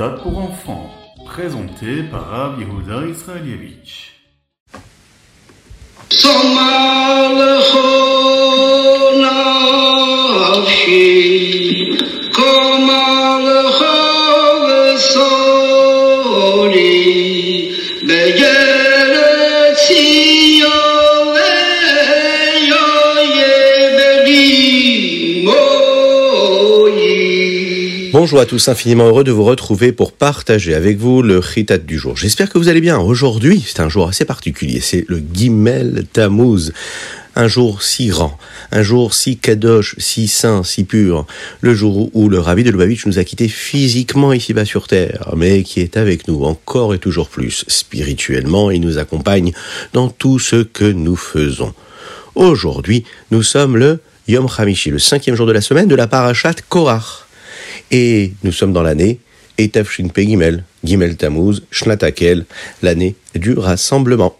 Ritat pour enfants, présenté par Rav Israelievich. Bonjour à tous, infiniment heureux de vous retrouver pour partager avec vous le Chitat du jour. J'espère que vous allez bien. Aujourd'hui, c'est un jour assez particulier, c'est le Gimel Tammuz. Un jour si grand, un jour si kadosh, si saint, si pur, le jour où le rabbi de Lubavitch nous a quittés physiquement ici-bas sur terre, mais qui est avec nous encore et toujours plus spirituellement et nous accompagne dans tout ce que nous faisons. Aujourd'hui, nous sommes le Yom Hamishi, le cinquième jour de la semaine de la parashat Korach. Et nous sommes dans l'année Etafshin Gimel, Gimel Tammuz, Shnatakel, l'année du rassemblement.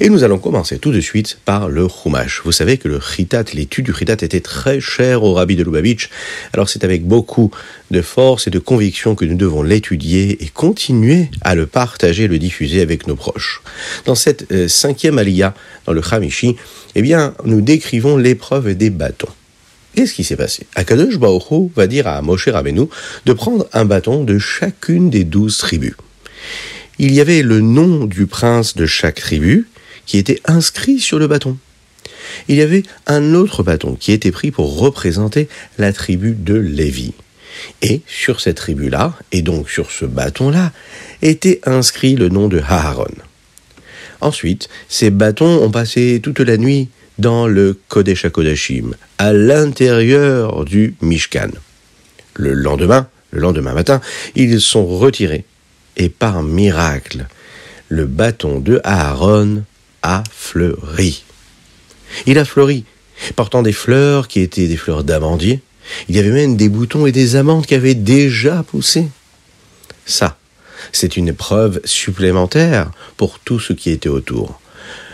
Et nous allons commencer tout de suite par le Chumash. Vous savez que le Chitat, l'étude du Chitat était très cher au Rabbi de Lubavitch. Alors c'est avec beaucoup de force et de conviction que nous devons l'étudier et continuer à le partager, le diffuser avec nos proches. Dans cette euh, cinquième alia, dans le Hamishi, eh bien, nous décrivons l'épreuve des bâtons. Qu'est-ce qui s'est passé? Akadosh Baoru va dire à Moshe Rabbeinu de prendre un bâton de chacune des douze tribus. Il y avait le nom du prince de chaque tribu qui était inscrit sur le bâton. Il y avait un autre bâton qui était pris pour représenter la tribu de Lévi. Et sur cette tribu-là, et donc sur ce bâton-là, était inscrit le nom de Haharon. Ensuite, ces bâtons ont passé toute la nuit dans le Kodesh HaKodashim, à l'intérieur du Mishkan. Le lendemain, le lendemain matin, ils sont retirés. Et par miracle, le bâton de Aaron a fleuri. Il a fleuri, portant des fleurs qui étaient des fleurs d'amandier. Il y avait même des boutons et des amandes qui avaient déjà poussé. Ça, c'est une preuve supplémentaire pour tout ce qui était autour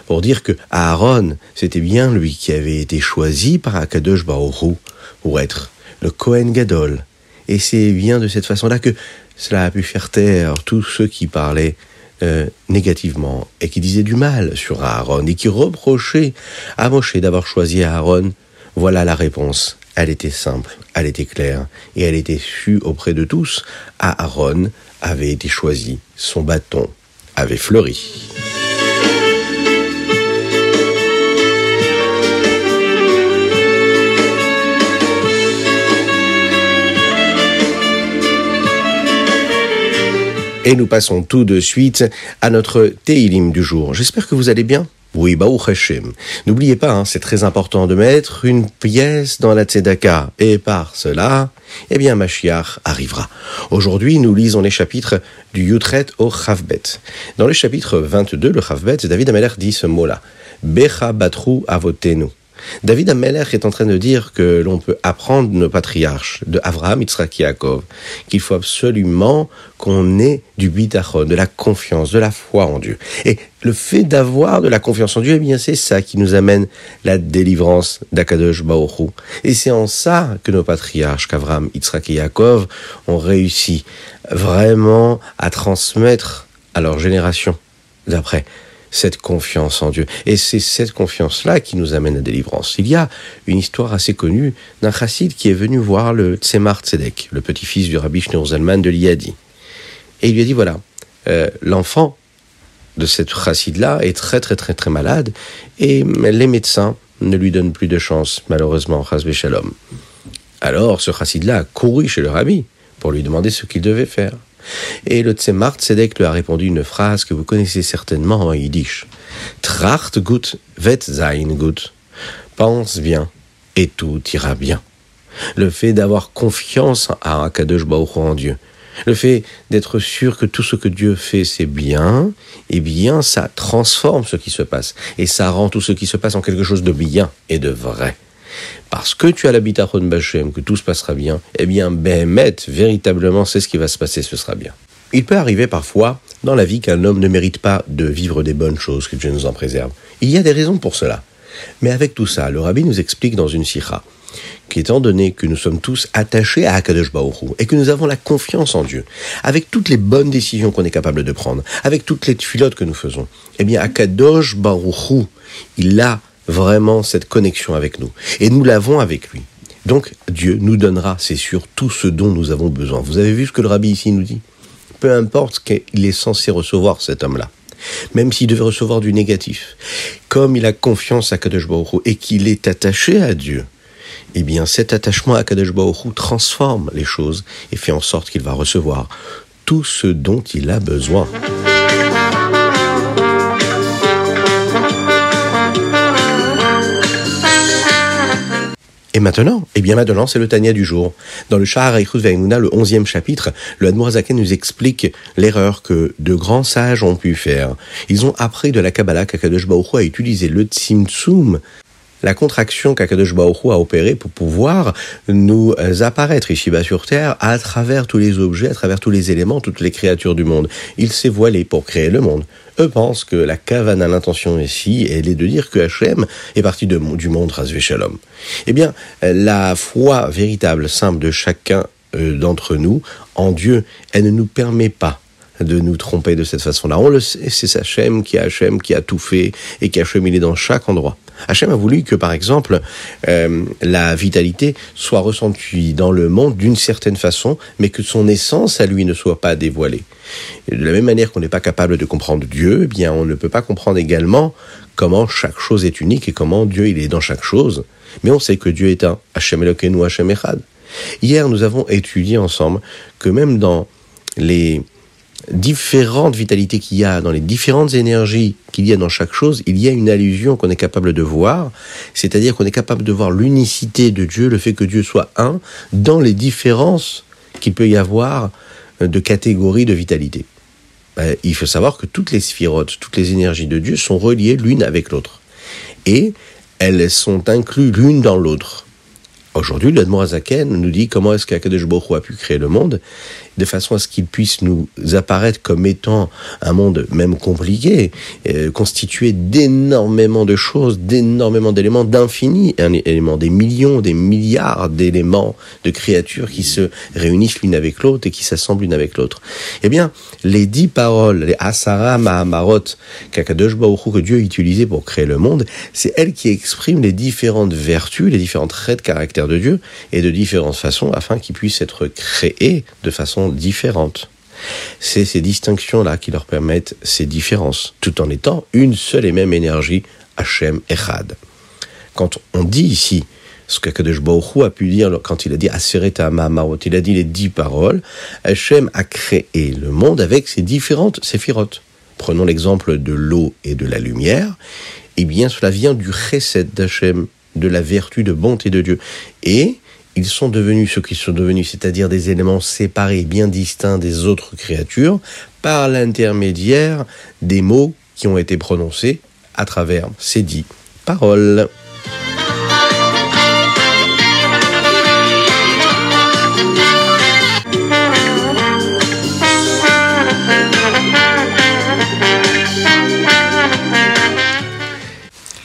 pour dire que Aaron, c'était bien lui qui avait été choisi par Akadosh Baoru pour être le Kohen Gadol. Et c'est bien de cette façon-là que cela a pu faire taire tous ceux qui parlaient euh, négativement et qui disaient du mal sur Aaron et qui reprochaient à Moshe d'avoir choisi Aaron. Voilà la réponse. Elle était simple, elle était claire et elle était sue auprès de tous. Aaron avait été choisi, son bâton avait fleuri. Et nous passons tout de suite à notre Teilim du jour. J'espère que vous allez bien. Oui, bah. N'oubliez pas, hein, c'est très important de mettre une pièce dans la Tzedaka. Et par cela, eh bien, Mashiach arrivera. Aujourd'hui, nous lisons les chapitres du Yutret au Chavbet. Dans le chapitre 22, le Chavbet, David Ameler dit ce mot-là. Becha batru avotenu. David Ameller est en train de dire que l'on peut apprendre nos patriarches, de Avraham, Yitzhak, Yaakov, qu'il faut absolument qu'on ait du bitachon, de la confiance, de la foi en Dieu. Et le fait d'avoir de la confiance en Dieu, eh bien, c'est ça qui nous amène la délivrance d'Akadosh Baoru. Et c'est en ça que nos patriarches, qu'Avraham, Yitzhak Yaakov, ont réussi vraiment à transmettre à leur génération d'après cette confiance en Dieu. Et c'est cette confiance-là qui nous amène à délivrance. Il y a une histoire assez connue d'un chassid qui est venu voir le Tzemar Tzedek, le petit-fils du rabbi Shneur Zalman de l'Iadi. Et il lui a dit, voilà, euh, l'enfant de cette chassid-là est très très très très malade et les médecins ne lui donnent plus de chance, malheureusement, chasvé shalom. Alors ce chassid-là a couru chez le rabbi pour lui demander ce qu'il devait faire. Et le Tzemar Tzedek lui a répondu une phrase que vous connaissez certainement en yiddish. Tracht gut, vet sein gut. Pense bien, et tout ira bien. Le fait d'avoir confiance à Akadosh Baruch en Dieu, le fait d'être sûr que tout ce que Dieu fait c'est bien, eh bien ça transforme ce qui se passe et ça rend tout ce qui se passe en quelque chose de bien et de vrai parce que tu as l'habitation Bachem, que tout se passera bien, eh bien, Behemet, véritablement, c'est ce qui va se passer, ce sera bien. Il peut arriver parfois dans la vie qu'un homme ne mérite pas de vivre des bonnes choses, que Dieu nous en préserve. Il y a des raisons pour cela. Mais avec tout ça, le rabbi nous explique dans une sikha qu'étant donné que nous sommes tous attachés à Akadosh Baruch et que nous avons la confiance en Dieu, avec toutes les bonnes décisions qu'on est capable de prendre, avec toutes les filotes que nous faisons, eh bien Akadosh Baruch il a vraiment cette connexion avec nous. Et nous l'avons avec lui. Donc Dieu nous donnera, c'est sûr, tout ce dont nous avons besoin. Vous avez vu ce que le rabbi ici nous dit? Peu importe ce qu'il est censé recevoir, cet homme-là. Même s'il devait recevoir du négatif. Comme il a confiance à Kadosh et qu'il est attaché à Dieu, eh bien cet attachement à Kadosh transforme les choses et fait en sorte qu'il va recevoir tout ce dont il a besoin. Et maintenant, eh bien maintenant, c'est le Tania du jour. Dans le Shahar Eichut Ve'emuna, le onzième chapitre, le Admorazaken nous explique l'erreur que de grands sages ont pu faire. Ils ont appris de la Kabbalah qu'Akadosh Baruch a utilisé le Tzimtzum la contraction qu'Akadosh Baruch a opérée pour pouvoir nous apparaître ici-bas sur Terre à travers tous les objets, à travers tous les éléments, toutes les créatures du monde. Il s'est voilé pour créer le monde. Eux pensent que la cavane a l'intention ici, elle est de dire que Hachem est parti du monde Razvé Shalom. Eh bien, la foi véritable, simple de chacun euh, d'entre nous en Dieu, elle ne nous permet pas de nous tromper de cette façon-là. On le sait, c'est Hachem qui a qui a tout fait et qui a cheminé dans chaque endroit. Hachem a voulu que, par exemple, euh, la vitalité soit ressentie dans le monde d'une certaine façon, mais que son essence à lui ne soit pas dévoilée. de la même manière qu'on n'est pas capable de comprendre Dieu, eh bien, on ne peut pas comprendre également comment chaque chose est unique et comment Dieu il est dans chaque chose. Mais on sait que Dieu est un. Hachem Elokeinu, Hachem Echad. Hier, nous avons étudié ensemble que même dans les différentes vitalités qu'il y a, dans les différentes énergies qu'il y a dans chaque chose, il y a une allusion qu'on est capable de voir, c'est-à-dire qu'on est capable de voir l'unicité de Dieu, le fait que Dieu soit un, dans les différences qu'il peut y avoir de catégories de vitalité. Ben, il faut savoir que toutes les sphirotes, toutes les énergies de Dieu sont reliées l'une avec l'autre. Et elles sont incluses l'une dans l'autre. Aujourd'hui, l'Admorazaken nous dit comment est-ce qu'Akadosh Baruch a pu créer le monde, de façon à ce qu'il puisse nous apparaître comme étant un monde même compliqué, euh, constitué d'énormément de choses, d'énormément d'éléments, d'infini éléments, des millions, des milliards d'éléments, de créatures qui se réunissent l'une avec l'autre et qui s'assemblent l'une avec l'autre. Eh bien, les dix paroles, les Asara Mahamarot, qu'Akadosh Baruch que Dieu a utilisé pour créer le monde, c'est elles qui expriment les différentes vertus, les différents traits de caractère de Dieu et de différentes façons afin qu'il puisse être créé de façon différentes. C'est ces distinctions-là qui leur permettent ces différences, tout en étant une seule et même énergie, Hachem Echad. Quand on dit ici, ce qu'Akadosh Baruch a pu dire quand il a dit Asereta Mahamarot, il a dit les dix paroles, Hachem a créé le monde avec ses différentes séphirotes. Prenons l'exemple de l'eau et de la lumière. Eh bien, cela vient du chesed d'Hachem, de la vertu de bonté de Dieu. Et ils sont devenus ce qu'ils sont devenus, c'est-à-dire des éléments séparés, bien distincts des autres créatures, par l'intermédiaire des mots qui ont été prononcés à travers ces dix paroles.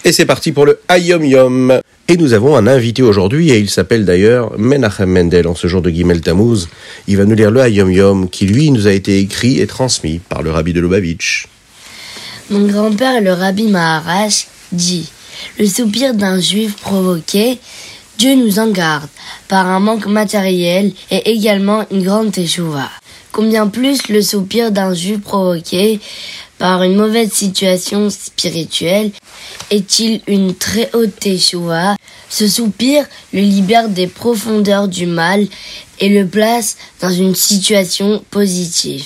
Et c'est parti pour le Ayom Yom. Et nous avons un invité aujourd'hui, et il s'appelle d'ailleurs Menachem Mendel, en ce jour de Gimel Tammuz. Il va nous lire le Ayom Yom, qui lui nous a été écrit et transmis par le rabbi de Lubavitch. Mon grand-père, le rabbi Maharash, dit Le soupir d'un juif provoqué, Dieu nous en garde, par un manque matériel et également une grande teshuva. Combien plus le soupir d'un juif provoqué par une mauvaise situation spirituelle est-il une très haute teshuva Ce soupir le libère des profondeurs du mal et le place dans une situation positive.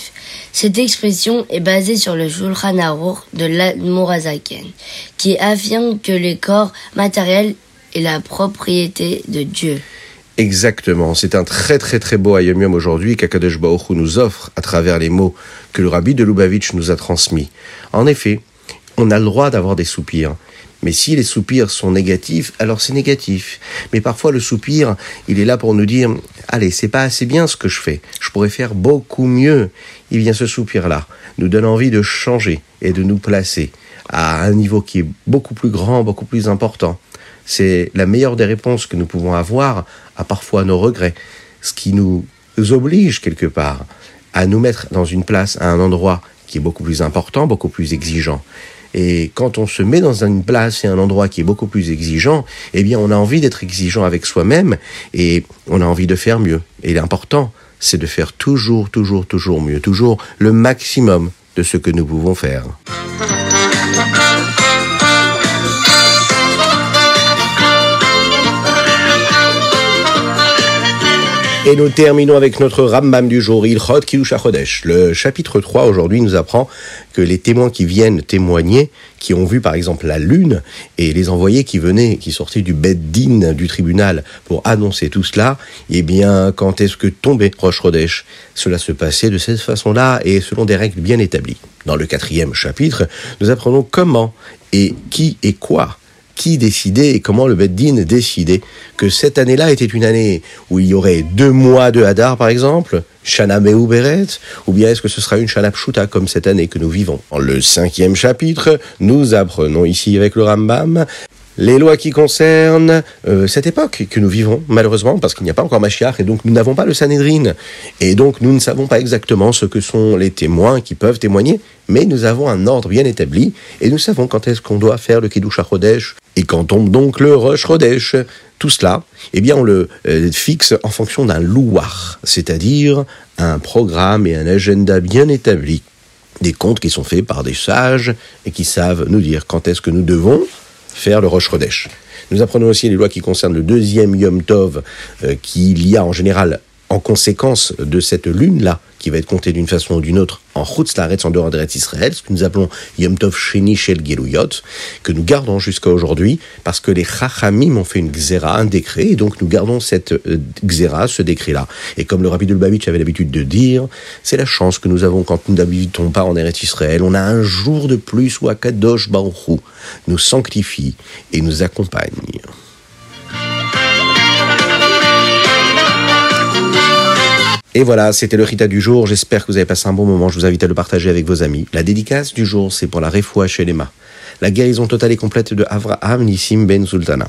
Cette expression est basée sur le Shulchan Aruch de l'Admorazaken, qui affirme que le corps matériel est la propriété de Dieu. Exactement, c'est un très très très beau Ayom aujourd'hui qu'Akadosh Baruch nous offre à travers les mots que le rabbi de Lubavitch nous a transmis. En effet, on a le droit d'avoir des soupirs. Mais si les soupirs sont négatifs, alors c'est négatif. Mais parfois le soupir, il est là pour nous dire allez, c'est pas assez bien ce que je fais. Je pourrais faire beaucoup mieux. Il vient ce soupir là nous donne envie de changer et de nous placer à un niveau qui est beaucoup plus grand, beaucoup plus important. C'est la meilleure des réponses que nous pouvons avoir à parfois nos regrets, ce qui nous oblige quelque part à nous mettre dans une place, à un endroit qui est beaucoup plus important, beaucoup plus exigeant. Et quand on se met dans une place et un endroit qui est beaucoup plus exigeant, eh bien, on a envie d'être exigeant avec soi-même et on a envie de faire mieux. Et l'important, c'est de faire toujours, toujours, toujours mieux, toujours le maximum de ce que nous pouvons faire. Et nous terminons avec notre Rambam du jour, Ilchot Kilusha Chodesh. Le chapitre 3 aujourd'hui nous apprend que les témoins qui viennent témoigner, qui ont vu par exemple la lune, et les envoyés qui venaient, qui sortaient du Beddin, du tribunal, pour annoncer tout cela, eh bien, quand est-ce que tombait Rosh Chodesh? Cela se passait de cette façon-là et selon des règles bien établies. Dans le quatrième chapitre, nous apprenons comment et qui et quoi qui décidait et comment le Beddin décidait que cette année-là était une année où il y aurait deux mois de Hadar, par exemple, Shana Beret, ou bien est-ce que ce sera une Shana Pshuta comme cette année que nous vivons. Le cinquième chapitre, nous apprenons ici avec le Rambam les lois qui concernent euh, cette époque que nous vivons, malheureusement, parce qu'il n'y a pas encore Mashiach, et donc nous n'avons pas le Sanhedrin. Et donc nous ne savons pas exactement ce que sont les témoins qui peuvent témoigner, mais nous avons un ordre bien établi, et nous savons quand est-ce qu'on doit faire le Kiddush HaChodesh, et quand tombe donc le Rosh Chodesh. Tout cela, eh bien, on le euh, fixe en fonction d'un louar, c'est-à-dire un programme et un agenda bien établi, des comptes qui sont faits par des sages et qui savent nous dire quand est-ce que nous devons faire le Rosh Chodesh. Nous apprenons aussi les lois qui concernent le deuxième Yom Tov euh, qu'il y a en général en conséquence de cette lune-là, qui va être comptée d'une façon ou d'une autre en Chutz Laaretz, en dehors d'Eretz Israël, ce que nous appelons Yom Tov Sheni Shel Geluyot, que nous gardons jusqu'à aujourd'hui, parce que les Chachamim ont fait une Xéra, un décret, et donc nous gardons cette euh, Xéra, ce décret-là. Et comme le Rabbi Lubavitch avait l'habitude de dire, c'est la chance que nous avons quand nous n'habitons pas en Eretz Israël. On a un jour de plus où Akadosh Baruch nous sanctifie et nous accompagne. Et voilà, c'était le Rita du jour. J'espère que vous avez passé un bon moment. Je vous invite à le partager avec vos amis. La dédicace du jour, c'est pour la Refoua Shelema, la guérison totale et complète de Avraham Nissim Ben Sultana.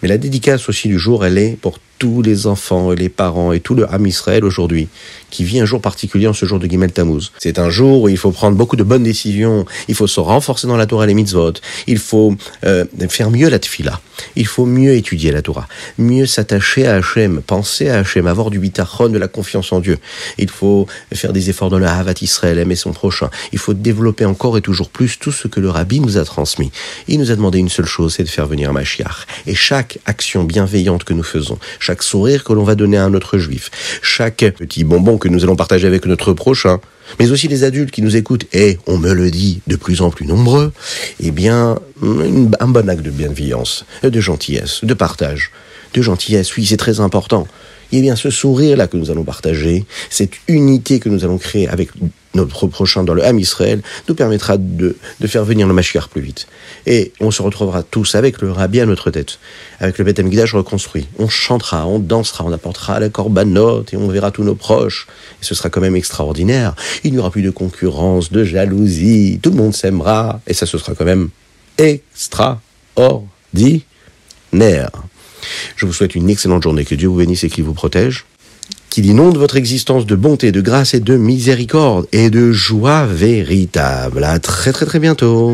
Mais la dédicace aussi du jour, elle est pour tous les enfants et les parents et tout le Ham Israël aujourd'hui, qui vit un jour particulier en ce jour de Gimel Tammuz. C'est un jour où il faut prendre beaucoup de bonnes décisions, il faut se renforcer dans la Torah et les mitzvot, il faut euh, faire mieux la tfila, il faut mieux étudier la Torah, mieux s'attacher à Hachem, penser à Hachem, avoir du bitachon, de la confiance en Dieu. Il faut faire des efforts dans le Havat Israël, aimer son prochain. Il faut développer encore et toujours plus tout ce que le Rabbi nous a transmis. Il nous a demandé une seule chose, c'est de faire venir Mashiach. Et chaque action bienveillante que nous faisons, chaque sourire que l'on va donner à un autre juif, chaque petit bonbon que nous allons partager avec notre prochain, mais aussi les adultes qui nous écoutent, et on me le dit de plus en plus nombreux, eh bien, un bon acte de bienveillance, de gentillesse, de partage. De gentillesse, oui, c'est très important. Eh bien, ce sourire-là que nous allons partager, cette unité que nous allons créer avec notre prochain dans le Ham Israël, nous permettra de, faire venir le Mashiach plus vite. Et on se retrouvera tous avec le Rabbi à notre tête, avec le Beth Amikdash reconstruit. On chantera, on dansera, on apportera la korbanot et on verra tous nos proches. Et ce sera quand même extraordinaire. Il n'y aura plus de concurrence, de jalousie, tout le monde s'aimera et ça ce sera quand même extraordinaire. Je vous souhaite une excellente journée, que Dieu vous bénisse et qu'il vous protège, qu'il inonde votre existence de bonté, de grâce et de miséricorde et de joie véritable. À très très très bientôt.